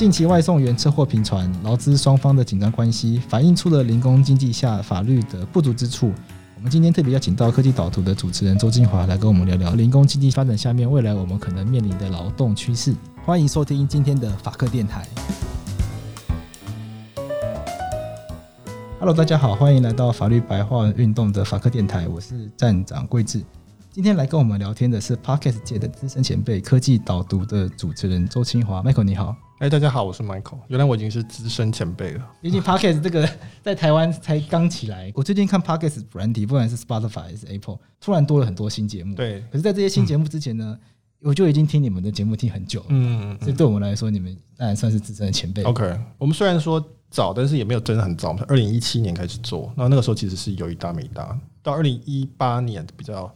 近期外送员车祸频传，劳资双方的紧张关系，反映出了零工经济下法律的不足之处。我们今天特别邀请到科技导图的主持人周金华来跟我们聊聊零工经济发展下面未来我们可能面临的劳动趋势。欢迎收听今天的法客电台。Hello，大家好，欢迎来到法律白话运动的法客电台，我是站长桂智。今天来跟我们聊天的是 Podcast 界的资深前辈，科技导读的主持人周清华，Michael 你好。哎，大家好，我是 Michael。原来我已经是资深前辈了。毕竟 Podcast 这个 在台湾才刚起来。我最近看 Podcast 软体，不管是 Spotify 还是 Apple，突然多了很多新节目。对。可是，在这些新节目之前呢，嗯、我就已经听你们的节目听很久了。嗯，所以对我们来说，你们当然算是资深的前辈。OK，我们虽然说早，但是也没有真的很早。我们二零一七年开始做，那那个时候其实是有一搭没一搭。到二零一八年比较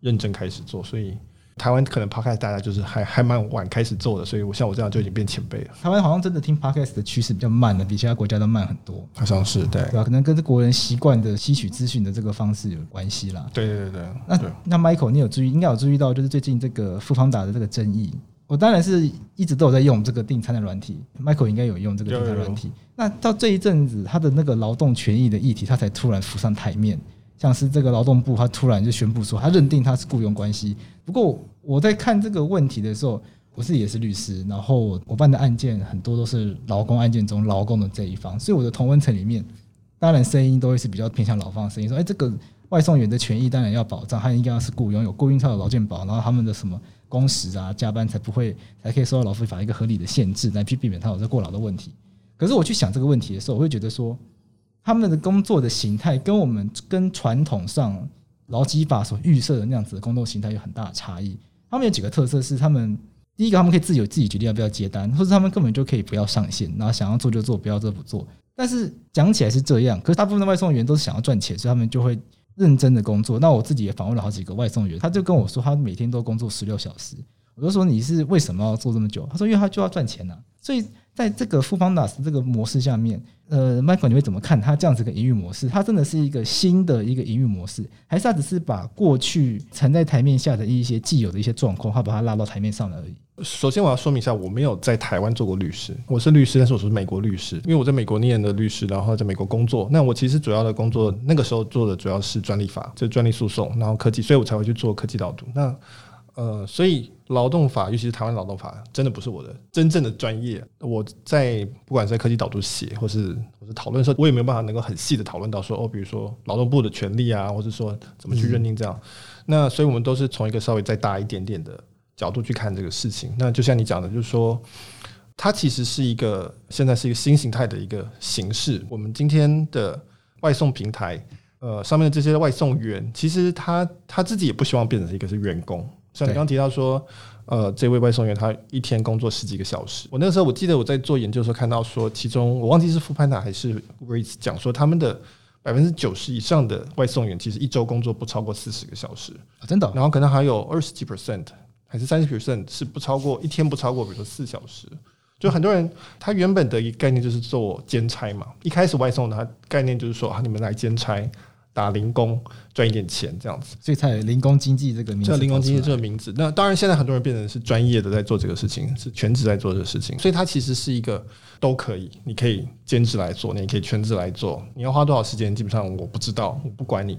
认真开始做，所以。台湾可能 Podcast 大家就是还还蛮晚开始做的，所以我像我这样就已经变前辈了。台湾好像真的听 Podcast 的趋势比较慢的，比其他国家都慢很多。好像是对，对吧？可能跟这国人习惯的吸取资讯的这个方式有关系啦。对对对对。那那 Michael，你有注意，应该有注意到，就是最近这个 Foodpanda 的这个争议。我当然是一直都有在用这个订餐的软体，Michael 应该有用这个订餐软体。那到这一阵子，他的那个劳动权益的议题，他才突然浮上台面。像是这个劳动部，他突然就宣布说，他认定他是雇佣关系。不过我在看这个问题的时候，我自己也是律师，然后我办的案件很多都是劳工案件中劳工的这一方，所以我的同温层里面，当然声音都会是比较偏向劳方的声音，说，哎，这个外送员的权益当然要保障，他应该要是雇佣，有雇佣才有劳健保，然后他们的什么工时啊、加班才不会，才可以受到劳福法一个合理的限制，来去避免他有这过劳的问题。可是我去想这个问题的时候，我会觉得说。他们的工作的形态跟我们跟传统上劳基法所预设的那样子的工作形态有很大的差异。他们有几个特色是：他们第一个，他们可以自由自己决定要不要接单，或者他们根本就可以不要上线，然后想要做就做，不要做不做。但是讲起来是这样，可是大部分的外送员都是想要赚钱，所以他们就会认真的工作。那我自己也访问了好几个外送员，他就跟我说，他每天都工作十六小时。我就说，你是为什么要做这么久？他说，因为他就要赚钱呐。所以在这个 Foodpanda 这个模式下面。呃，Michael，你会怎么看他这样子的营运模式？它真的是一个新的一个营运模式，还是他只是把过去藏在台面下的一些既有的一些状况，他把它拉到台面上来而已？首先，我要说明一下，我没有在台湾做过律师，我是律师，但是我是美国律师，因为我在美国念的律师，然后在美国工作。那我其实主要的工作那个时候做的主要是专利法，就是专利诉讼，然后科技，所以我才会去做科技导读。那呃，所以劳动法，尤其是台湾劳动法，真的不是我的真正的专业。我在不管在科技导读写，或是或是讨论的时候，我也没有办法能够很细的讨论到说，哦，比如说劳动部的权利啊，或者说怎么去认定这样。那所以我们都是从一个稍微再大一点点的角度去看这个事情。那就像你讲的，就是说，它其实是一个现在是一个新形态的一个形式。我们今天的外送平台，呃，上面的这些外送员，其实他他自己也不希望变成一个是员工。像你刚刚提到说，呃，这位外送员他一天工作十几个小时。我那个时候我记得我在做研究的时候看到说，其中我忘记是 Foodpanda 还是 Uber Eats 讲说，他们的百分之九十以上的外送员其实一周工作不超过四十个小时，真的。然后可能还有二十几 percent 还是三十 percent 是不超过一天不超过，比如说四小时。就很多人他原本的一个概念就是做兼差嘛，一开始外送的他概念就是说啊，你们来兼差。打零工赚一点钱这样子，所以才有零工经济这个名字。叫零工经济这个名字。那当然，现在很多人变成是专业的在做这个事情，是全职在做这个事情。所以它其实是一个都可以，你可以兼职来做，你也可以全职来做。你要花多少时间，基本上我不知道，我不管你。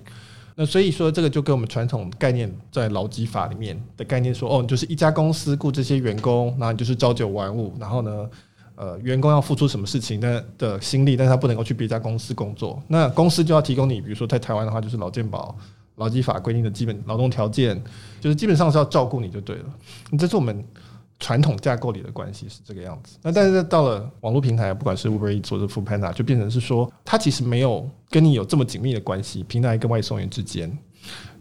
那所以说，这个就跟我们传统概念在劳基法里面的概念说，哦，你就是一家公司雇这些员工，然后你就是朝九晚五，然后呢，呃，员工要付出什么事情的的心力，但是他不能够去别家公司工作。那公司就要提供你，比如说在台湾的话，就是劳健保、劳基法规定的基本劳动条件，就是基本上是要照顾你就对了。这是我们传统架构里的关系是这个样子。那但是到了网络平台，不管是 Uber Eats 或者 Foodpanda，就变成是说，它其实没有跟你有这么紧密的关系，平台跟外送员之间。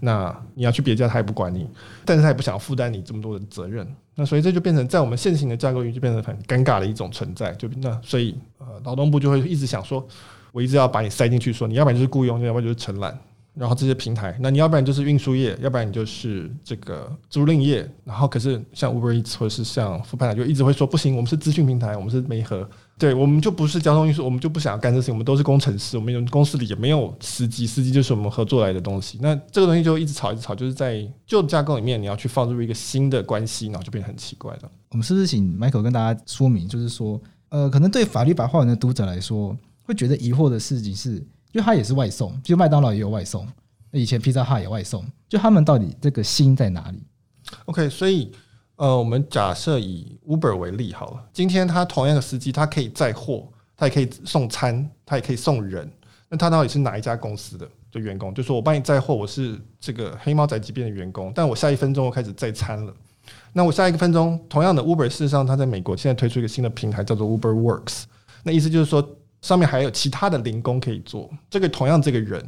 那你要去别家，他也不管你，但是他也不想负担你这么多的责任。那所以这就变成在我们现行的架构里就变成很尴尬的一种存在。就那所以呃，劳动部就会一直想说，我一直要把你塞进去，说你要不然就是雇佣，要不然就是承揽。然后这些平台，那你要不然就是运输业，要不然你就是这个租赁业。然后可是像 Uber 或者是像富拍塔就一直会说不行，我们是资讯平台，我们是媒合。对，我们就不是交通运输，我们就不想要干这事情。我们都是工程师，我们公司里也没有司机，司机就是我们合作来的东西。那这个东西就一直吵，一直吵，就是在旧架构里面，你要去放入一个新的关系，然后就变得很奇怪了。我们是不是请 Michael 跟大家说明，就是说呃，可能对法律白话文的读者来说，会觉得疑惑的事情是，就它也是外送，就麦当劳也有外送，那以前披萨哈也外送，就他们到底这个心在哪里？OK，所以呃，我们假设以 Uber 为例好了，今天他同样的司机，他可以载货，他也可以送餐，他也可以送人，那他到底是哪一家公司的的员工？就说我帮你载货，我是这个黑猫宅急便的员工，但我下一分钟我开始载餐了。那我下一个分钟，同样的 Uber，事实上它在美国现在推出一个新的平台，叫做 Uber Works。那意思就是说，上面还有其他的零工可以做。这个同样这个人，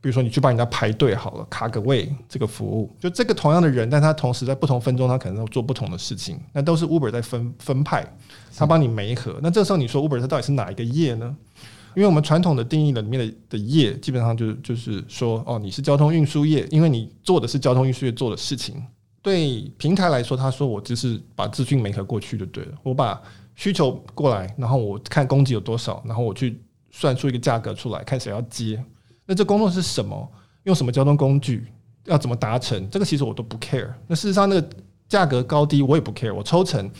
比如说你去帮人家排队好了，卡个位这个服务，就这个同样的人，但他同时在不同分钟，他可能要做不同的事情。那都是 Uber 在分分派，他帮你媒合。那这时候你说 Uber 它到底是哪一个业呢？因为我们传统的定义的里面的的业，基本上就是就是说，哦，你是交通运输业，因为你做的是交通运输业做的事情。对平台来说，他说我只是把资讯媒合过去就对了。我把需求过来，然后我看供给有多少，然后我去算出一个价格出来，看谁要接。那这工作是什么？用什么交通工具？要怎么达成？这个其实我都不 care。那事实上，那个价格高低我也不 care。我抽成，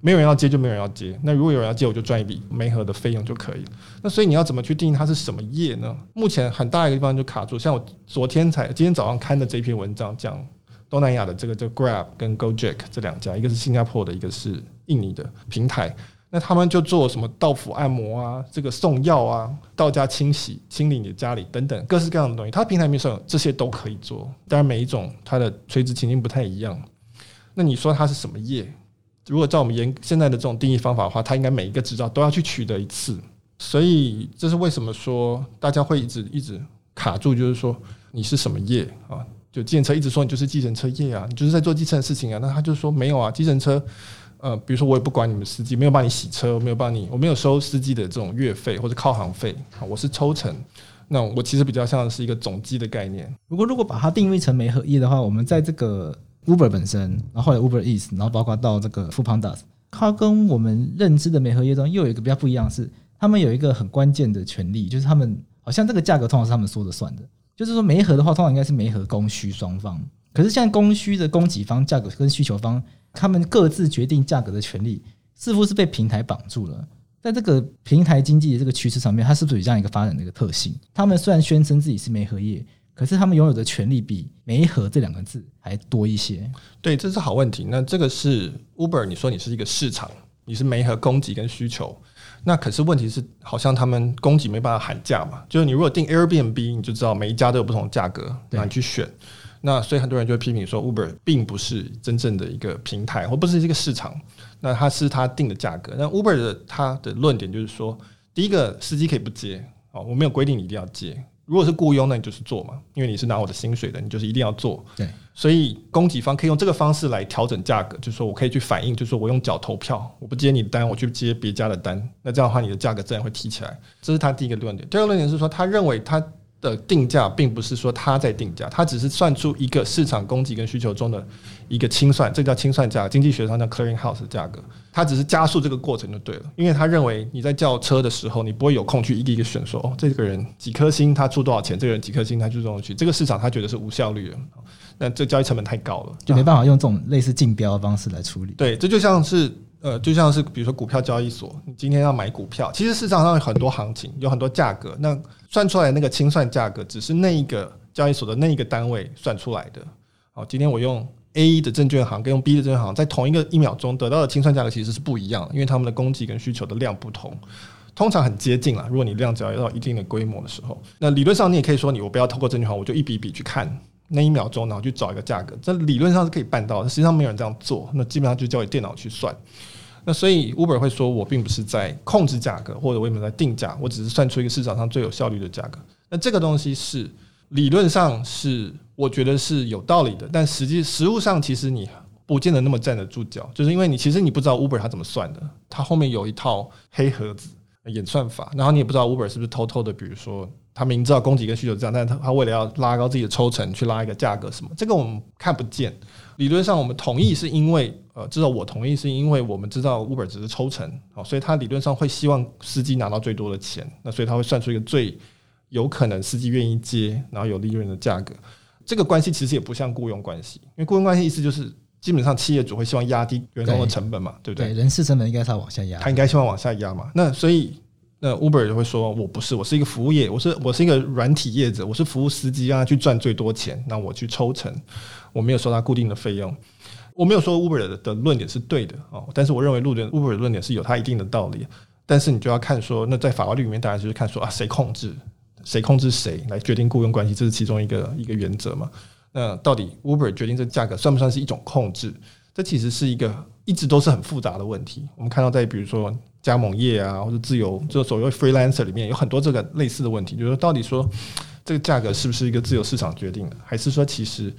没有人要接就没有人要接。那如果有人要接，我就赚一笔媒合的费用就可以了。那所以你要怎么去定义它是什么业呢？目前很大一个地方就卡住。像我昨天才今天早上看的这篇文章讲。东南亚的这个叫 Grab 跟 Gojek 这两家，一个是新加坡的，一个是印尼的平台。那他们就做什么到府按摩啊，这个送药啊，到家清洗、清理你的家里等等各式各样的东西。它平台面上这些都可以做，当然每一种它的垂直情境不太一样。那你说它是什么业？如果照我们严现在的这种定义方法的话，它应该每一个执照都要去取得一次。所以这是为什么说大家会一直一直卡住，就是说你是什么业啊？就计程车一直说你就是计程车业啊，你就是在做计程的事情啊。那他就说没有啊，计程车，呃，比如说我也不管你们司机，没有帮你洗车，没有帮你，我没有收司机的这种月费或者靠行费，我是抽成。那我其实比较像是一个总机的概念。如果如果把它定义成媒合业的话，我们在这个 Uber 本身，然后来 Uber Eats，然后包括到这个 Foodpanda，它跟我们认知的媒合业中又有一个比较不一样是，他们有一个很关键的权利，就是他们好像这个价格通常是他们说了算的。就是说，媒合的话，通常应该是媒合供需双方。可是，现在供需的供给方、价格跟需求方，他们各自决定价格的权利，似乎是被平台绑住了。在这个平台经济的这个趋势上面，它是不是有这样一个发展的一个特性？他们虽然宣称自己是媒合业，可是他们拥有的权利比“媒合”这两个字还多一些。对，这是好问题。那这个是 Uber，你说你是一个市场，你是媒合供给跟需求。那可是问题是，好像他们供给没办法喊价嘛。就是你如果订 Airbnb，你就知道每一家都有不同的价格，让你去选。那所以很多人就会批评说，Uber 并不是真正的一个平台，或不是一个市场。那它是它定的价格。那 Uber 的它的论点就是说，第一个司机可以不接，哦，我没有规定你一定要接。如果是雇佣，那你就是做嘛，因为你是拿我的薪水的，你就是一定要做。对，所以供给方可以用这个方式来调整价格，就是说我可以去反映，就是说我用脚投票，我不接你的单，我去接别家的单，那这样的话你的价格自然会提起来。这是他第一个论点。第二个论点是说，他认为他。的定价并不是说他在定价，他只是算出一个市场供给跟需求中的一个清算，这叫清算价，经济学上叫 clearing house 的价格。他只是加速这个过程就对了，因为他认为你在叫车的时候，你不会有空去一个一个选说，哦，这个人几颗星他出多少钱，这个人几颗星他出多少钱，这个市场他觉得是无效率的，那这交易成本太高了，就没办法用这种类似竞标的方式来处理。对，这就像是。呃，就像是比如说股票交易所，你今天要买股票，其实市场上有很多行情，有很多价格，那算出来那个清算价格，只是那一个交易所的那一个单位算出来的。好，今天我用 A 的证券行跟用 B 的证券行，在同一个一秒钟得到的清算价格其实是不一样，因为他们的供给跟需求的量不同，通常很接近啦。如果你量只要到一定的规模的时候，那理论上你也可以说，你我不要透过证券行，我就一笔一笔去看。那一秒钟，然后去找一个价格，这理论上是可以办到的，实际上没有人这样做。那基本上就交给电脑去算。那所以 Uber 会说，我并不是在控制价格，或者我也没有在定价，我只是算出一个市场上最有效率的价格。那这个东西是理论上是我觉得是有道理的，但实际实务上其实你不见得那么站得住脚，就是因为你其实你不知道 Uber 它怎么算的，它后面有一套黑盒子演算法，然后你也不知道 Uber 是不是偷偷的，比如说。他明知道供给跟需求这样，但是他他为了要拉高自己的抽成，去拉一个价格什么，这个我们看不见。理论上我们同意是因为，呃，至少我同意是因为我们知道 Uber 只是抽成，哦，所以他理论上会希望司机拿到最多的钱，那所以他会算出一个最有可能司机愿意接，然后有利润的价格。这个关系其实也不像雇佣关系，因为雇佣关系意思就是基本上企业主会希望压低员工的成本嘛，对，对不对？对，人事成本应该是要往下压，他应该希望往下压嘛。那所以那 Uber 就会说，我不是，我是一个服务业，我是我是一个软体业者，我是服务司机，让他去赚最多钱，那我去抽成，我没有收他固定的费用。我没有说 Uber 的论点是对的啊，但是我认为路的 Uber 的论点是有它一定的道理。但是你就要看说，那在法律里面，当然就是看说啊，谁控制，谁控制谁来决定雇佣关系，这是其中一个一个原则嘛。那到底 Uber 决定这价格算不算是一种控制？这其实是一个一直都是很复杂的问题。我们看到在比如说加盟业啊，或者自由就所谓 freelancer 里面有很多这个类似的问题，就是说到底说这个价格是不是一个自由市场决定的，还是说其实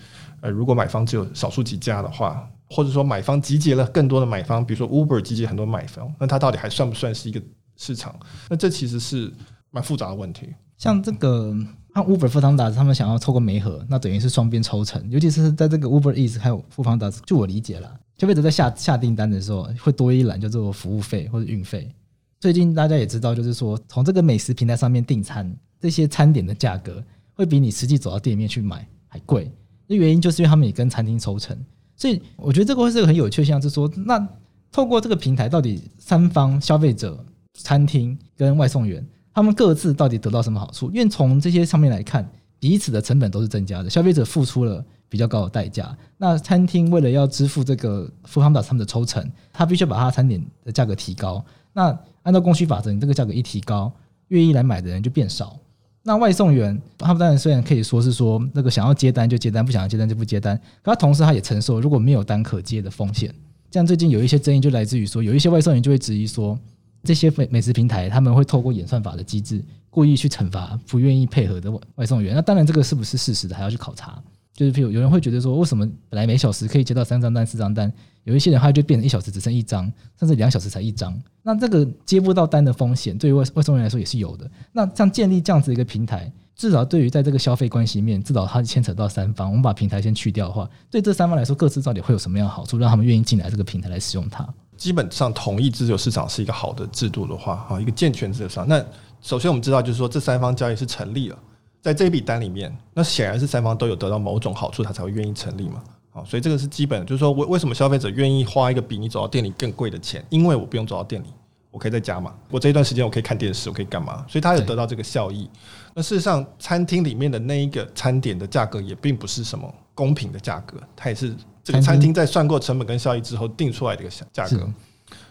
呃如果买方只有少数几家的话？或者说买方集结了更多的买方，比如说 Uber 集结很多买方，那它到底还算不算是一个市场？那这其实是蛮复杂的问题。像这个，那 Uber、富邦达他们想要凑个媒合，那等于是双边抽成，尤其是在这个 Uber Eats 还有富邦达，就我理解了，消费者在下下订单的时候会多一栏叫做服务费或者运费。最近大家也知道，就是说从这个美食平台上面订餐，这些餐点的价格会比你实际走到店面去买还贵。那原因就是因为他们也跟餐厅抽成。所以我觉得这个会是个很有趣的现象，是说，那透过这个平台，到底三方消费者、餐厅跟外送员，他们各自到底得到什么好处？因为从这些上面来看，彼此的成本都是增加的。消费者付出了比较高的代价，那餐厅为了要支付这个 f o o d a 他们的抽成，他必须把他餐点的价格提高。那按照供需法则，你这个价格一提高，愿意来买的人就变少。那外送员，他们当然虽然可以说是说那个想要接单就接单，不想要接单就不接单，可他同时他也承受如果没有单可接的风险。像最近有一些争议就来自于说，有一些外送员就会质疑说，这些美美食平台他们会透过演算法的机制，故意去惩罚不愿意配合的外送员。那当然这个是不是事实的还要去考察。就是譬如有人会觉得说，为什么本来每小时可以接到三张单、四张单，有一些人他就变成一小时只剩一张，甚至两小时才一张。那这个接不到单的风险，对于外外送员来说也是有的。那像建立这样子一个平台，至少对于在这个消费关系面，至少它牵扯到三方。我们把平台先去掉的话，对这三方来说，各自到底会有什么样的好处，让他们愿意进来这个平台来使用它？基本上同意自由市场是一个好的制度的话，啊，一个健全自由市场。那首先我们知道，就是说这三方交易是成立了。在这一笔单里面，那显然是三方都有得到某种好处，他才会愿意成立嘛。好，所以这个是基本，就是说为为什么消费者愿意花一个比你走到店里更贵的钱？因为我不用走到店里，我可以在家嘛。我这一段时间我可以看电视，我可以干嘛？所以他有得到这个效益。那事实上，餐厅里面的那一个餐点的价格也并不是什么公平的价格，它也是这个餐厅在算过成本跟效益之后定出来的一个价格。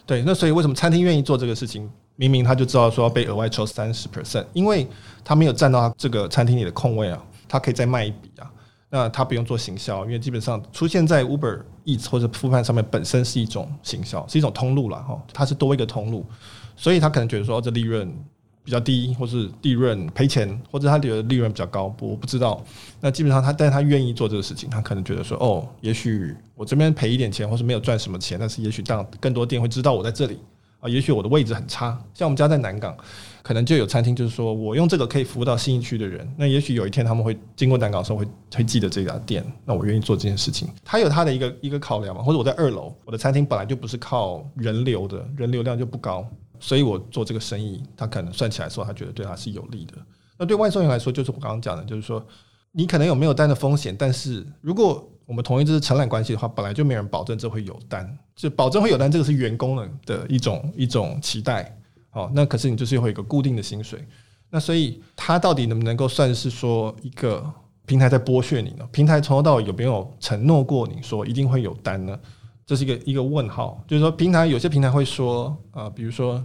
对，那所以为什么餐厅愿意做这个事情？明明他就知道说要被额外抽三十 percent，因为他没有占到他这个餐厅里的空位啊，他可以再卖一笔啊。那他不用做行销，因为基本上出现在 Uber Eats 或者 f o o p a n 上面本身是一种行销，是一种通路了哈。它是多一个通路，所以他可能觉得说这利润比较低，或是利润赔钱，或者他觉得利润比较高，我不知道。那基本上他，但他愿意做这个事情，他可能觉得说哦，也许我这边赔一点钱，或是没有赚什么钱，但是也许让更多店会知道我在这里。啊，也许我的位置很差，像我们家在南港，可能就有餐厅，就是说我用这个可以服务到新一区的人。那也许有一天他们会经过南港的时候会会记得这家店，那我愿意做这件事情。他有他的一个一个考量嘛，或者我在二楼，我的餐厅本来就不是靠人流的，人流量就不高，所以我做这个生意，他可能算起来说，他觉得对他是有利的。那对外送员来说，就是我刚刚讲的，就是说你可能有没有单的风险，但是如果我们同意这是承揽关系的话，本来就没人保证这会有单，就保证会有单，这个是员工的的一种一种期待。好，那可是你就是会有一个固定的薪水，那所以它到底能不能够算是说一个平台在剥削你呢？平台从头到尾有没有承诺过你说一定会有单呢？这是一个一个问号。就是说，平台有些平台会说，呃，比如说，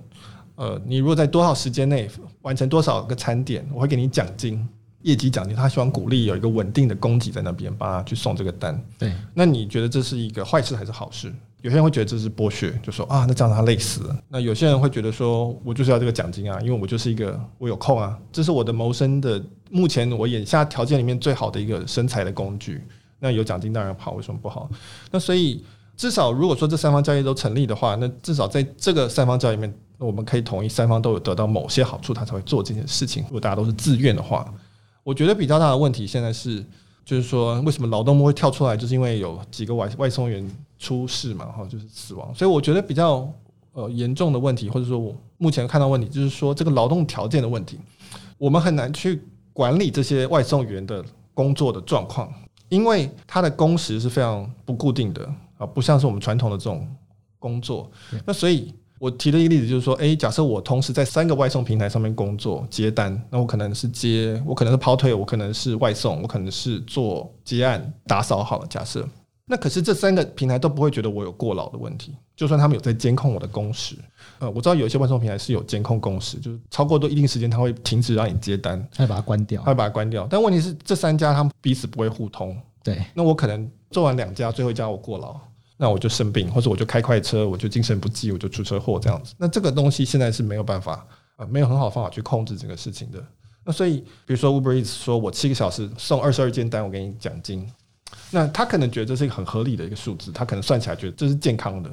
呃，你如果在多少时间内完成多少个餐点，我会给你奖金。业绩奖金，他希望鼓励有一个稳定的供给在那边，帮他去送这个单。对，那你觉得这是一个坏事还是好事？有些人会觉得这是剥削，就说啊，那这样他累死了。那有些人会觉得说，我就是要这个奖金啊，因为我就是一个我有空啊，这是我的谋生的，目前我眼下条件里面最好的一个生财的工具。那有奖金当然好，为什么不好？那所以至少如果说这三方交易都成立的话，那至少在这个三方交易里面，我们可以同意三方都有得到某些好处，他才会做这件事情。如果大家都是自愿的话。我觉得比较大的问题现在是，就是说为什么劳动部会跳出来，就是因为有几个外外送员出事嘛，哈，就是死亡。所以我觉得比较呃严重的问题，或者说我目前看到问题，就是说这个劳动条件的问题，我们很难去管理这些外送员的工作的状况，因为他的工时是非常不固定的。啊，不像是我们传统的这种工作。那所以我提了一个例子，就是说，诶，假设我同时在三个外送平台上面工作接单，那我可能是接，我可能是跑腿，我可能是外送，我可能是做接案打扫好了。假设。那可是这三个平台都不会觉得我有过劳的问题，就算他们有在监控我的工时，呃，我知道有一些外送平台是有监控工时，就是超过多一定时间，他会停止让你接单，他会把它关掉，他会把它关掉。但问题是，这三家他们彼此不会互通。对，那我可能做完两家，最后一家我过劳，那我就生病，或者我就开快车，我就精神不济，我就出车祸这样子。那这个东西现在是没有办法，呃，没有很好的方法去控制这个事情的。那所以，比如说 Uber Eats 说我七个小时送二十二件单，我给你奖金。那他可能觉得这是一个很合理的一个数字，他可能算起来觉得这是健康的，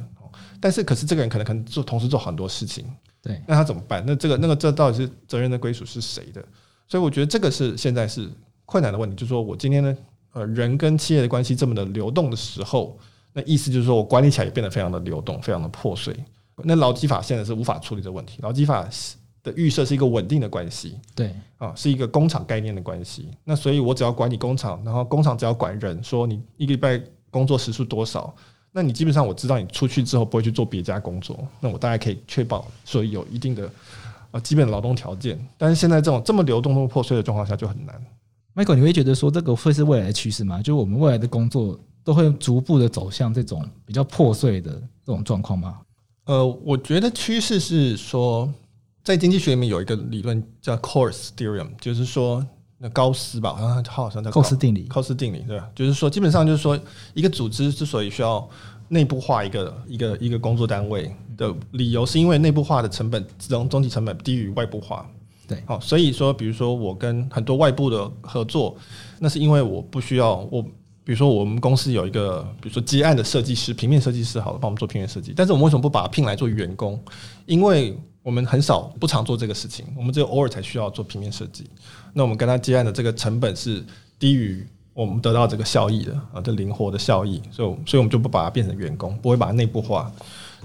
但是可是这个人可能可能做同时做很多事情，对，那他怎么办？那这个那个这到底是责任的归属是谁的？所以我觉得这个是现在是困难的问题，就是说我今天呢，呃，人跟企业的关系这么的流动的时候，那意思就是说我管理起来也变得非常的流动，非常的破碎。那劳基法现在是无法处理这个问题，劳基法的预设是一个稳定的关系，对啊，是一个工厂概念的关系。那所以我只要管理工厂，然后工厂只要管人，说你一个礼拜工作时数多少，那你基本上我知道你出去之后不会去做别家工作，那我大概可以确保所以有一定的啊基本的劳动条件。但是现在这种这么流动、这么破碎的状况下就很难。Michael，你会觉得说这个会是未来的趋势吗？就我们未来的工作都会逐步的走向这种比较破碎的这种状况吗？呃，我觉得趋势是说。在经济学里面有一个理论叫 Coase Theorem，就是说那高斯吧，好像他好像叫高斯定理。高斯定理对吧？就是说，基本上就是说，一个组织之所以需要内部化一个一个一个工作单位的理由，是因为内部化的成本总总体成本低于外部化。对，好，所以说，比如说我跟很多外部的合作，那是因为我不需要我，比如说我们公司有一个，比如说接案的设计师，平面设计师，好了，帮我们做平面设计，但是我们为什么不把他聘来做员工？因为我们很少不常做这个事情，我们只有偶尔才需要做平面设计。那我们跟他接案的这个成本是低于我们得到这个效益的啊，这灵活的效益，所以所以我们就不把它变成员工，不会把它内部化。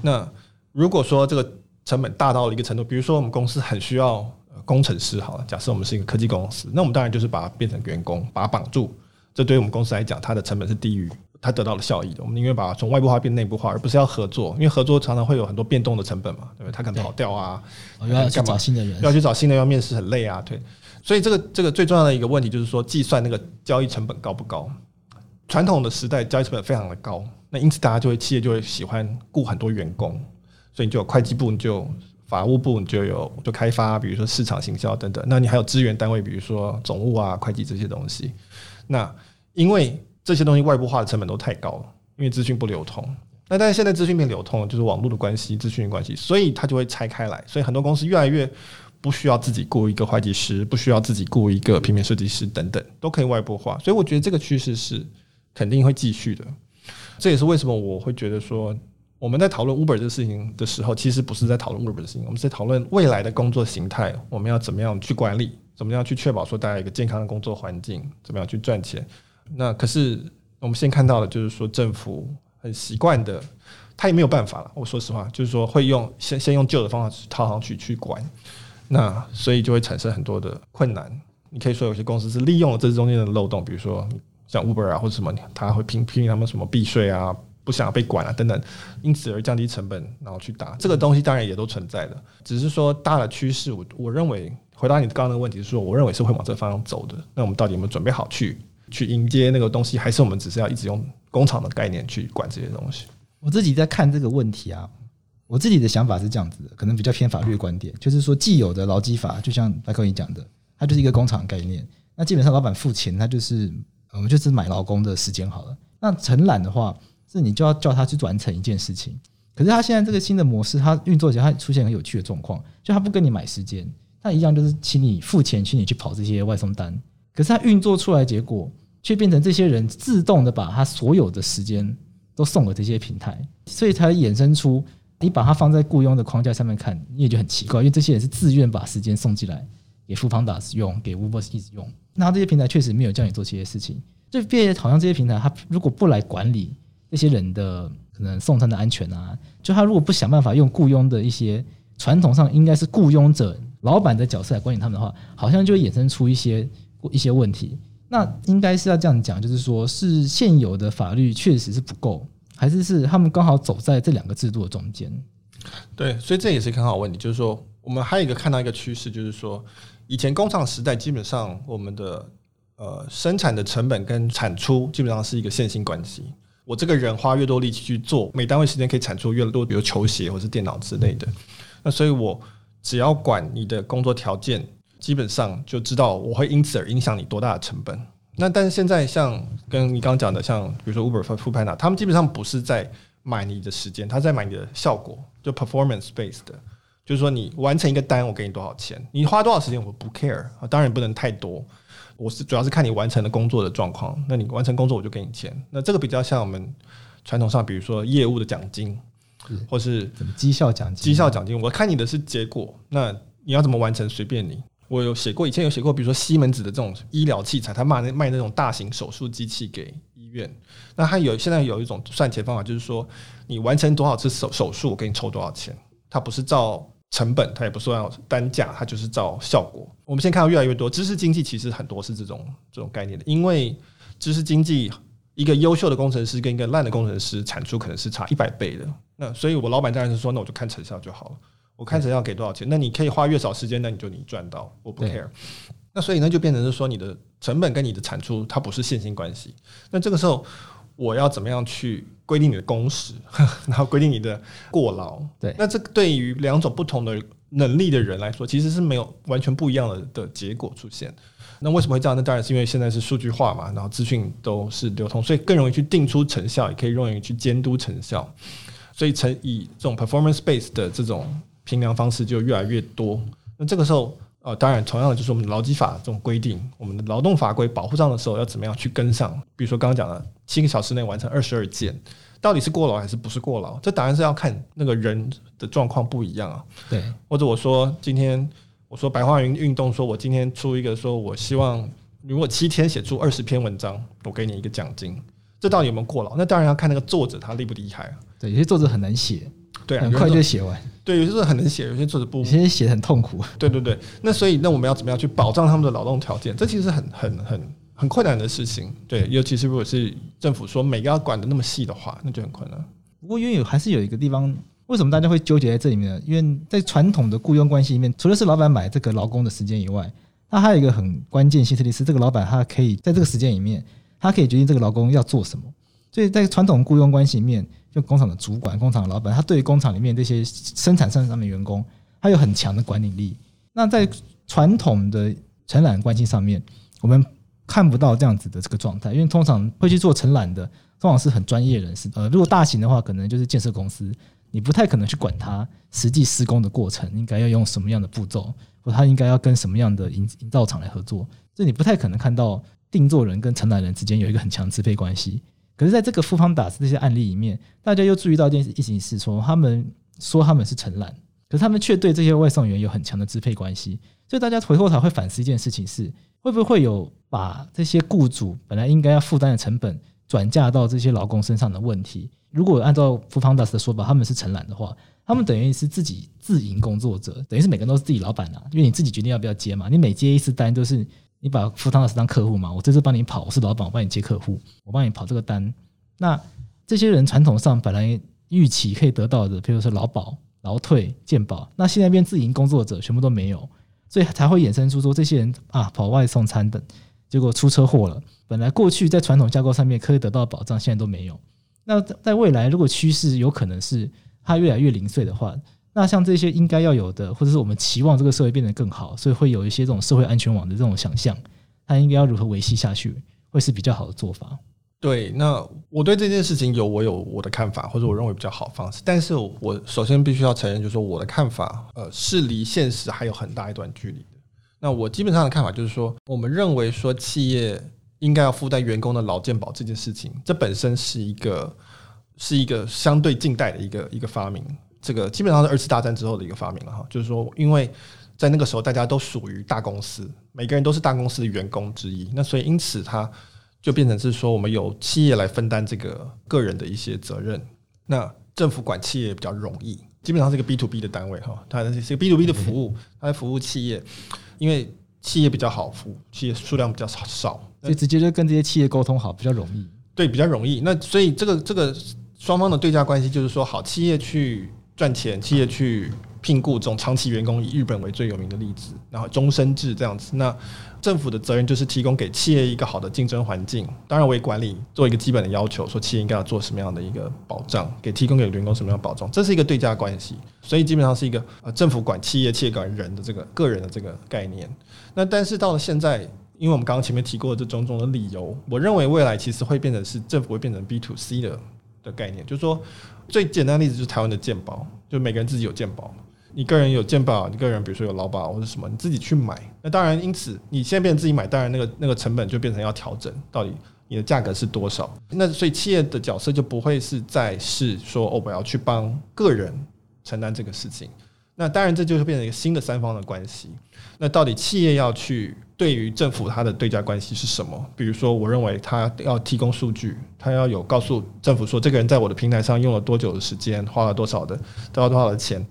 那如果说这个成本大到了一个程度，比如说我们公司很需要工程师，好了，假设我们是一个科技公司，那我们当然就是把它变成员工，把它绑住。这对于我们公司来讲，它的成本是低于。它得到了效益的，我们宁愿把它从外部化变内部化，而不是要合作，因为合作常常会有很多变动的成本嘛，对不对？他可能跑掉啊，要要去找新的人，要去找新的，要面试很累啊，对。所以这个这个最重要的一个问题就是说，计算那个交易成本高不高？传统的时代交易成本非常的高，那因此大家就会企业就会喜欢雇很多员工，所以你就有会计部，你就法务部，你就有就开发，比如说市场行销等等，那你还有资源单位，比如说总务啊、会计这些东西。那因为这些东西外部化的成本都太高了。因为资讯不流通，那但是现在资讯变流通了，就是网络的关系、资讯的关系，所以它就会拆开来。所以很多公司越来越不需要自己雇一个会计师，不需要自己雇一个平面设计师等等，都可以外部化。所以我觉得这个趋势是肯定会继续的。这也是为什么我会觉得说，我们在讨论 Uber 这个事情的时候，其实不是在讨论 Uber 的事情，我们是在讨论未来的工作形态，我们要怎么样去管理，怎么样去确保说大家一个健康的工作环境，怎么样去赚钱。那可是。我们先看到的，就是说政府很习惯的，他也没有办法了。我说实话，就是说会用先先用旧的方法去套上去去管，那所以就会产生很多的困难。你可以说有些公司是利用了这中间的漏洞，比如说像 Uber 啊或者什么，他会拼拼他们什么避税啊，不想被管啊等等，因此而降低成本，然后去打这个东西，当然也都存在的。只是说大的趋势，我我认为回答你刚刚的问题是说，我认为是会往这方向走的。那我们到底有没有准备好去？去迎接那个东西，还是我们只是要一直用工厂的概念去管这些东西？我自己在看这个问题啊，我自己的想法是这样子的，可能比较偏法律观点，就是说既有的劳基法，就像白克你讲的，它就是一个工厂概念。那基本上老板付钱，他就是我们就是买劳工的时间好了。那承揽的话，是你就要叫他去完成一件事情。可是他现在这个新的模式，它运作起来，它出现很有趣的状况，就他不跟你买时间，他一样就是请你付钱，请你去跑这些外送单。可是它运作出来结果，却变成这些人自动的把他所有的时间都送给这些平台，所以才衍生出你把它放在雇佣的框架上面看，你也就很奇怪，因为这些人是自愿把时间送进来给 foodpanda 使用，给 Uber Eats 用。那这些平台确实没有叫你做这些事情，就变好像这些平台，他如果不来管理这些人的可能送餐的安全啊，就他如果不想办法用雇佣的一些传统上应该是雇佣者老板的角色来管理他们的话，好像就会衍生出一些。一些问题，那应该是要这样讲，就是说是现有的法律确实是不够还是是他们刚好走在这两个制度的中间？对，所以这也是很好问题，就是说我们还有一个看到一个趋势，就是说以前工厂时代基本上我们的呃生产的成本跟产出基本上是一个线性关系。我这个人花越多力气去做，每单位时间可以产出越多，比如球鞋或是电脑之类的。那所以我只要管你的工作条件，基本上就知道我会因此而影响你多大的成本。那但是现在像跟你刚刚讲的，像比如说 Uber 和 Foodpanda，他们基本上不是在买你的时间，他在买你的效果，就 performance based 的，就是说你完成一个单，我给你多少钱，你花多少时间我不 care 啊，当然不能太多。我是主要是看你完成的工作的状况，那你完成工作我就给你钱。那这个比较像我们传统上，比如说业务的奖金，或是绩效奖金。绩效奖金，我看你的是结果，那你要怎么完成随便你。我有写过，以前有写过，比如说西门子的这种医疗器材，他卖那卖那种大型手术机器给医院。那他有现在有一种算钱方法，就是说你完成多少次手手术，我给你抽多少钱。他不是照。成本，它也不是按单价，它就是照效果。我们现在看到越来越多知识经济，其实很多是这种这种概念的。因为知识经济，一个优秀的工程师跟一个烂的工程师产出可能是差一百倍的。那所以，我老板当然是说，那我就看成效就好了。我看成效给多少钱，那你可以花越少时间，那你就你赚到，我不 care。那所以呢，就变成是说，你的成本跟你的产出它不是线性关系。那这个时候。我要怎么样去规定你的工时，然后规定你的过劳？对，那这对于两种不同的能力的人来说，其实是没有完全不一样的的结果出现。那为什么会这样？那当然是因为现在是数据化嘛，然后资讯都是流通，所以更容易去定出成效，也可以容易去监督成效。所以成以这种 performance based 的这种评量方式就越来越多。那这个时候。呃，当然，同样的就是我们的劳基法这种规定，我们的劳动法规保护上的时候要怎么样去跟上？比如说刚刚讲的七个小时内完成二十二件，到底是过劳还是不是过劳？这当然是要看那个人的状况不一样啊。对，或者我说今天我说白话云运动，说我今天出一个说我希望如果七天写出二十篇文章，我给你一个奖金，这到底有没有过劳？那当然要看那个作者他厉不厉害啊。对，有些作者很难写。对啊，很快就写完。对，有些作者很能写，有些作者不，有些写得很痛苦。对对对，那所以那我们要怎么样去保障他们的劳动条件？这其实是很很很很困难的事情。对，尤其是如果是政府说每个要管的那么细的话，那就很困难。不过因为有还是有一个地方，为什么大家会纠结在这里面呢？因为在传统的雇佣关系里面，除了是老板买这个劳工的时间以外，那还有一个很关键性，是这个老板他可以在这个时间里面，他可以决定这个劳工要做什么。所以在传统雇佣关系里面，就工厂的主管、工厂的老板，他对工厂里面这些生产线上面员工，他有很强的管理力。那在传统的承揽关系上面，我们看不到这样子的这个状态，因为通常会去做承揽的，通常是很专业人士。呃，如果大型的话，可能就是建设公司，你不太可能去管他实际施工的过程，应该要用什么样的步骤，或他应该要跟什么样的营营造厂来合作，所以你不太可能看到定做人跟承揽人之间有一个很强支配关系。可是，在这个 foodpanda 这些案例里面，大家又注意到一件事情是说，他们说他们是承揽，可是他们却对这些外送员有很强的支配关系。所以，大家回过头会反思一件事情是：会不会有把这些雇主本来应该要负担的成本转嫁到这些劳工身上的问题？如果按照 foodpanda 的说法，他们是承揽的话，他们等于是自己自营工作者，等于是每个人都是自己老板啊，因为你自己决定要不要接嘛，你每接一次单都是。你把 foodpanda 当客户嘛？我这次帮你跑，我是老板，我帮你接客户，我帮你跑这个单。那这些人传统上本来预期可以得到的，比如说劳保、劳退、健保，那现在变自营工作者全部都没有，所以才会衍生出说这些人啊跑外送餐等，结果出车祸了。本来过去在传统架构上面可以得到保障，现在都没有。那在未来，如果趋势有可能是它越来越零碎的话。那像这些应该要有的，或者是我们期望这个社会变得更好，所以会有一些这种社会安全网的这种想象，它应该要如何维系下去，会是比较好的做法。对，那我对这件事情有我有我的看法，或者我认为比较好方式。但是我首先必须要承认，就是说我的看法，呃，是离现实还有很大一段距离的。那我基本上的看法就是说，我们认为说企业应该要负担员工的劳健保这件事情，这本身是一个是一个相对近代的一个一个发明。这个基本上是二次大战之后的一个发明了哈，就是说，因为在那个时候大家都属于大公司，每个人都是大公司的员工之一，那所以因此它就变成是说，我们由企业来分担这个个人的一些责任，那政府管企业比较容易，基本上是一个 B to B 的单位哈，它是一个 B to B 的服务，它服务企业，因为企业比较好服务，企业数量比较少，所以直接就跟这些企业沟通好比较容易，对，比较容易。那所以这个这个。双方的对价关系就是说，好，企业去赚钱，企业去聘雇这种长期员工，以日本为最有名的例子，然后终身制这样子。那政府的责任就是提供给企业一个好的竞争环境，当然为管理做一个基本的要求，说企业应该要做什么样的一个保障，给提供给员工什么样的保障，这是一个对价关系。所以基本上是一个呃政府管企业，企业管人的这个个人的这个概念。那但是到了现在，因为我们刚刚前面提过的这种种的理由，我认为未来其实会变成是政府会变成 B to C 的的概念，就是说最简单的例子就是台湾的健保，就每个人自己有健保。你个人有健保，你个人比如说有劳保或者什么，你自己去买。那当然，因此你现在变成自己买，当然那个那个成本就变成要调整，到底你的价格是多少？那所以企业的角色就不会是再是说哦，我要去帮个人承担这个事情。那当然这就是变成一个新的三方的关系。那到底企业要去对于政府它的对价关系是什么？比如说，我认为他要提供数据，他要有告诉政府说，这个人在我的平台上用了多久的时间，花了多少的，得到多少的钱。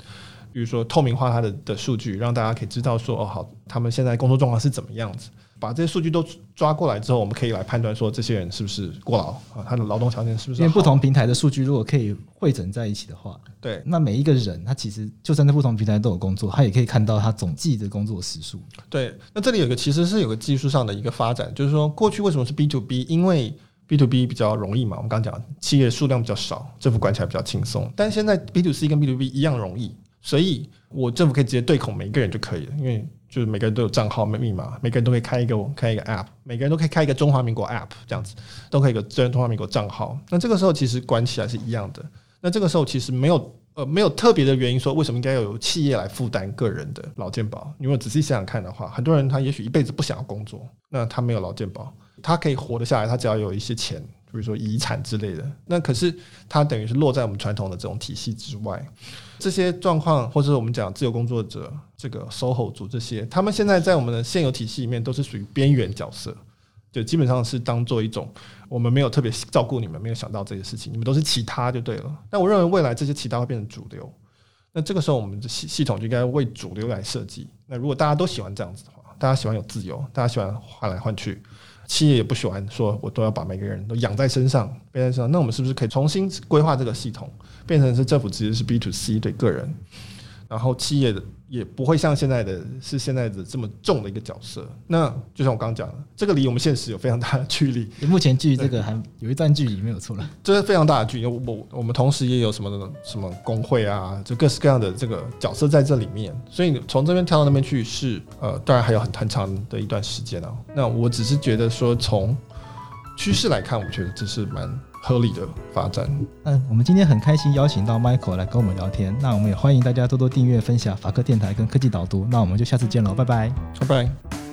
比如说透明化他的的数据，让大家可以知道说哦好，他们现在工作状况是怎么样子。把这些数据都抓过来之后，我们可以来判断说这些人是不是过劳啊，他的劳动条件是不是？因为不同平台的数据如果可以汇整在一起的话，对，那每一个人他其实就算在不同平台都有工作，他也可以看到他总计的工作时数。对，那这里有个其实是有个技术上的一个发展，就是说过去为什么是 B to B？因为 B to B 比较容易嘛，我们刚刚讲企业数量比较少，政府管起来比较轻松。但现在 B to C 跟 B to B 一样容易。所以，我政府可以直接对口每一个人就可以了，因为就是每个人都有账号、密码，每个人都可以开一个开一个 App，每个人都可以开一个中华民国 App，这样子都可以有个中华民国账号。那这个时候其实管起来是一样的。那这个时候其实没有呃没有特别的原因说为什么应该要由企业来负担个人的劳健保。你如果仔细想想看的话，很多人他也许一辈子不想要工作，那他没有劳健保，他可以活得下来，他只要有一些钱。比如说遗产之类的，那可是他等于是落在我们传统的这种体系之外。这些状况，或者是我们讲自由工作者、这个 SOHO 族这些，他们现在在我们的现有体系里面都是属于边缘角色，就基本上是当做一种我们没有特别照顾你们，没有想到这些事情，你们都是其他就对了。但我认为未来这些其他会变成主流，那这个时候我们的系系统就应该为主流来设计。那如果大家都喜欢这样子的话，大家喜欢有自由，大家喜欢换来换去。企业也不喜欢说，我都要把每个人都养在身上，背在身上。那我们是不是可以重新规划这个系统，变成是政府直接是 B to C 对个人，然后企业的。也不会像现在的是现在的这么重的一个角色。那就像我刚刚讲的，这个离我们现实有非常大的距离。目前距离这个还有一段距离，没有错了。这是非常大的距离。我我们同时也有什么什么工会啊，就各式各样的这个角色在这里面。所以从这边跳到那边去是呃，当然还有很很长的一段时间啊。那我只是觉得说，从趋势来看，我觉得这是蛮。合理的发展。嗯，我们今天很开心邀请到 Michael 来跟我们聊天。那我们也欢迎大家多多订阅、分享法科电台跟科技导读。那我们就下次见喽，拜拜，拜拜。